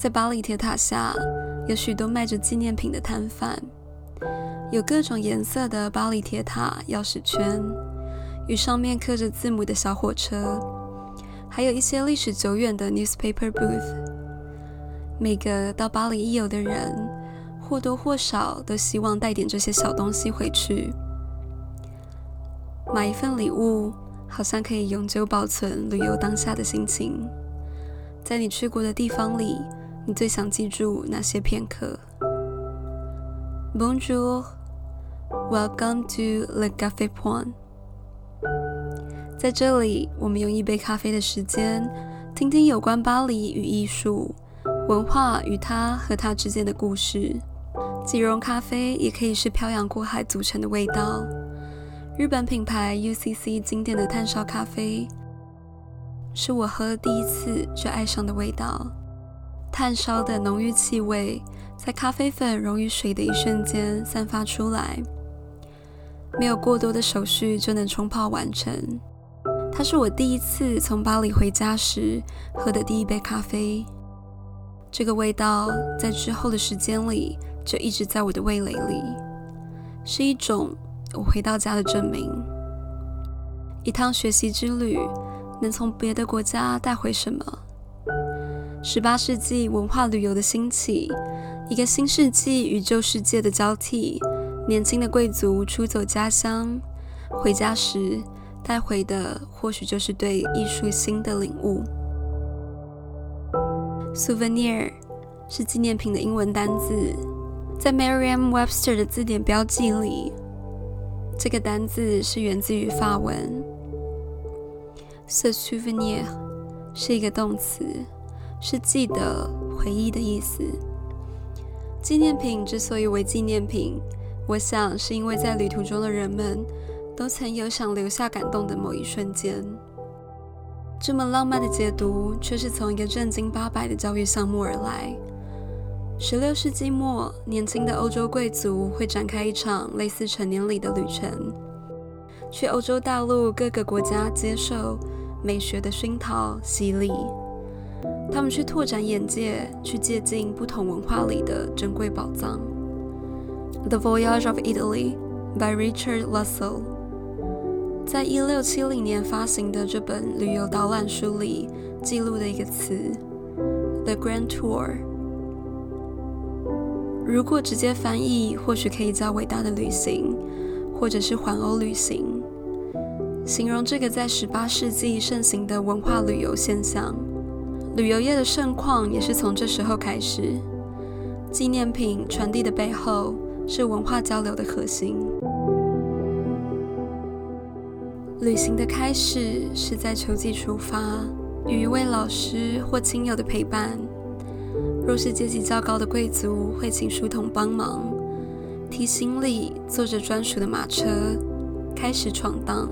在巴黎铁塔下，有许多卖着纪念品的摊贩，有各种颜色的巴黎铁塔钥匙圈，与上面刻着字母的小火车，还有一些历史久远的 newspaper booth。每个到巴黎一游的人，或多或少都希望带点这些小东西回去。买一份礼物，好像可以永久保存旅游当下的心情。在你去过的地方里，你最想记住哪些片刻？Bonjour, welcome to Le Café Point。在这里，我们用一杯咖啡的时间，听听有关巴黎与艺术、文化与它和它之间的故事。即溶咖啡也可以是漂洋过海组成的味道。日本品牌 UCC 经典的炭烧咖啡，是我喝了第一次就爱上的味道。炭烧的浓郁气味，在咖啡粉溶于水的一瞬间散发出来，没有过多的手续就能冲泡完成。它是我第一次从巴黎回家时喝的第一杯咖啡。这个味道在之后的时间里就一直在我的味蕾里，是一种。我回到家的证明。一趟学习之旅能从别的国家带回什么？十八世纪文化旅游的兴起，一个新世纪与旧世界的交替。年轻的贵族出走家乡，回家时带回的或许就是对艺术新的领悟。Souvenir 是纪念品的英文单字，在 Merriam-Webster 的字典标记里。这个单字是源自于法文，se souvenir 是一个动词，是记得、回忆的意思。纪念品之所以为纪念品，我想是因为在旅途中的人们都曾有想留下感动的某一瞬间。这么浪漫的解读，却是从一个正经八百的教育项目而来。十六世纪末，年轻的欧洲贵族会展开一场类似成年礼的旅程，去欧洲大陆各个国家接受美学的熏陶洗礼。他们去拓展眼界，去接近不同文化里的珍贵宝藏。《The Voyage of Italy》by Richard Russell，在一六七零年发行的这本旅游导览书里记录的一个词：“The Grand Tour”。如果直接翻译，或许可以叫伟大的旅行，或者是环欧旅行，形容这个在十八世纪盛行的文化旅游现象。旅游业的盛况也是从这时候开始。纪念品传递的背后是文化交流的核心。旅行的开始是在秋季出发，与一位老师或亲友的陪伴。若是阶级较高的贵族，会请书童帮忙提行李，坐着专属的马车开始闯荡。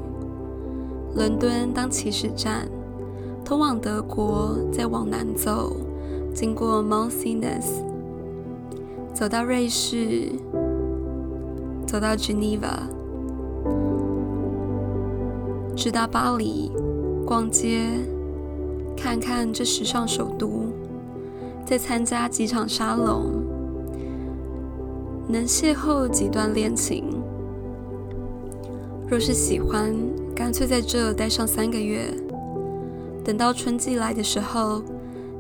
伦敦当起始站，通往德国，再往南走，经过 m o n s i n e s 走到瑞士，走到 Geneva，直达巴黎，逛街，看看这时尚首都。再参加几场沙龙，能邂逅几段恋情。若是喜欢，干脆在这待上三个月。等到春季来的时候，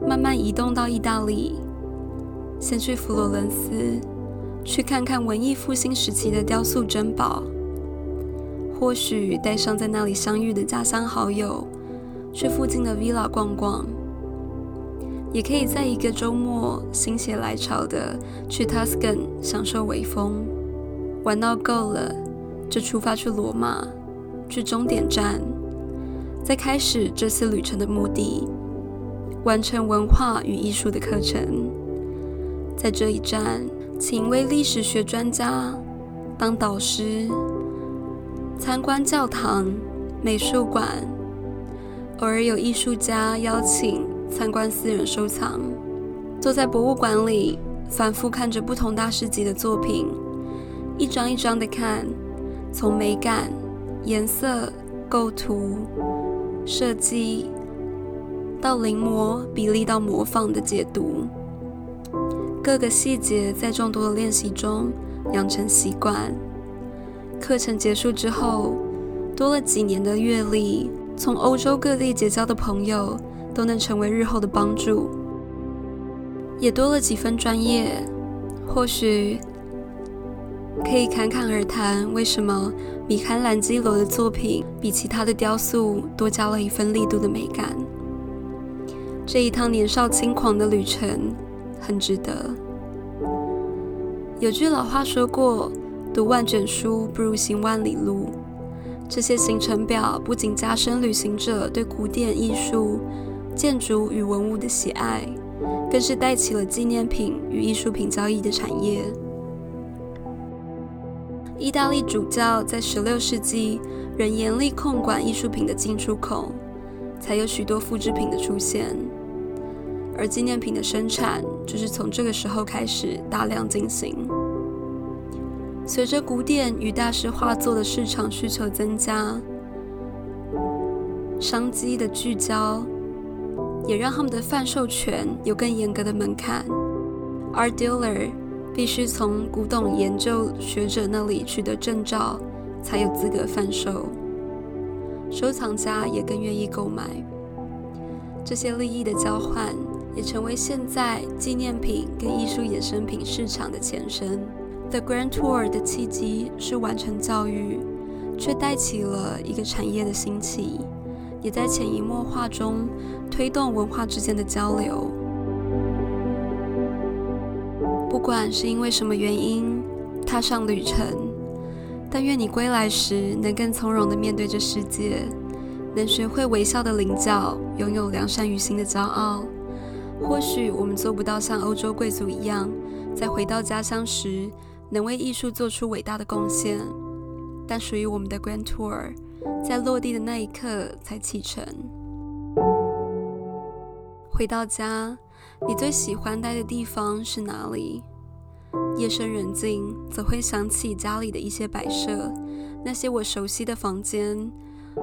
慢慢移动到意大利，先去佛罗伦斯，去看看文艺复兴时期的雕塑珍宝。或许带上在那里相遇的家乡好友，去附近的 villa 逛逛。也可以在一个周末心血来潮的去 Tuscan 享受微风，玩到够了就出发去罗马，去终点站，再开始这次旅程的目的，完成文化与艺术的课程。在这一站，请一位历史学专家当导师，参观教堂、美术馆，偶尔有艺术家邀请。参观私人收藏，坐在博物馆里，反复看着不同大师级的作品，一张一张的看，从美感、颜色、构图、设计到临摹、比例到模仿的解读，各个细节在众多的练习中养成习惯。课程结束之后，多了几年的阅历，从欧洲各地结交的朋友都能成为日后的帮助，也多了几分专业。或许可以侃侃而谈，为什么米开朗基罗的作品比其他的雕塑多加了一份力度的美感？这一趟年少轻狂的旅程很值得。有句老话说过：“读万卷书不如行万里路。”这些行程表不仅加深旅行者对古典艺术、建筑与文物的喜爱，更是带起了纪念品与艺术品交易的产业。意大利主教在16世纪仍严厉控管艺术品的进出口，才有许多复制品的出现。而纪念品的生产就是从这个时候开始大量进行。随着古典与大师画作的市场需求增加，商机的聚焦也让他们的贩售权有更严格的门槛。而 dealer 必须从古董研究学者那里取得证照，才有资格贩售。收藏家也更愿意购买。这些利益的交换。也成为现在纪念品跟艺术衍生品市场的前身。The Grand Tour 的契机是完成教育，却带起了一个产业的兴起，也在潜移默化中推动文化之间的交流。不管是因为什么原因踏上旅程，但愿你归来时能更从容地面对这世界，能学会微笑的领教，拥有良善于心的骄傲。或许我们做不到像欧洲贵族一样，在回到家乡时能为艺术做出伟大的贡献，但属于我们的 Grand Tour，在落地的那一刻才启程。回到家，你最喜欢待的地方是哪里？夜深人静，则会想起家里的一些摆设，那些我熟悉的房间，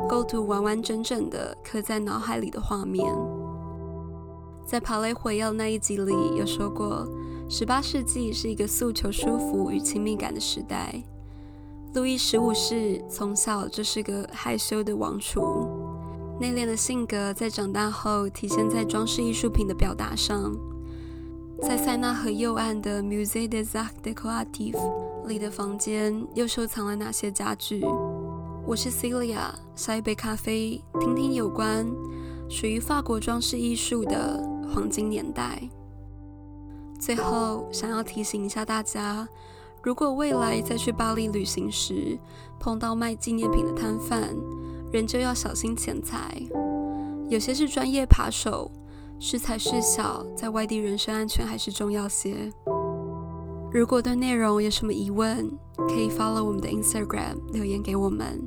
构图完完整整的刻在脑海里的画面。在《帕雷火药》那一集里有说过，十八世纪是一个诉求舒服与亲密感的时代。路易十五世从小就是个害羞的王储，内敛的性格在长大后体现在装饰艺术品的表达上。在塞纳河右岸的 Musée des Arts Décoratifs 里的房间又收藏了哪些家具？我是 Celia，下一杯咖啡，听听有关属于法国装饰艺术的。黄金年代。最后，想要提醒一下大家，如果未来再去巴黎旅行时碰到卖纪念品的摊贩，人就要小心钱财。有些是专业扒手，是财事小，在外地人身安全还是重要些。如果对内容有什么疑问，可以 follow 我们的 Instagram 留言给我们。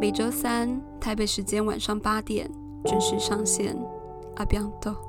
每周三台北时间晚上八点准时上线。阿比安多。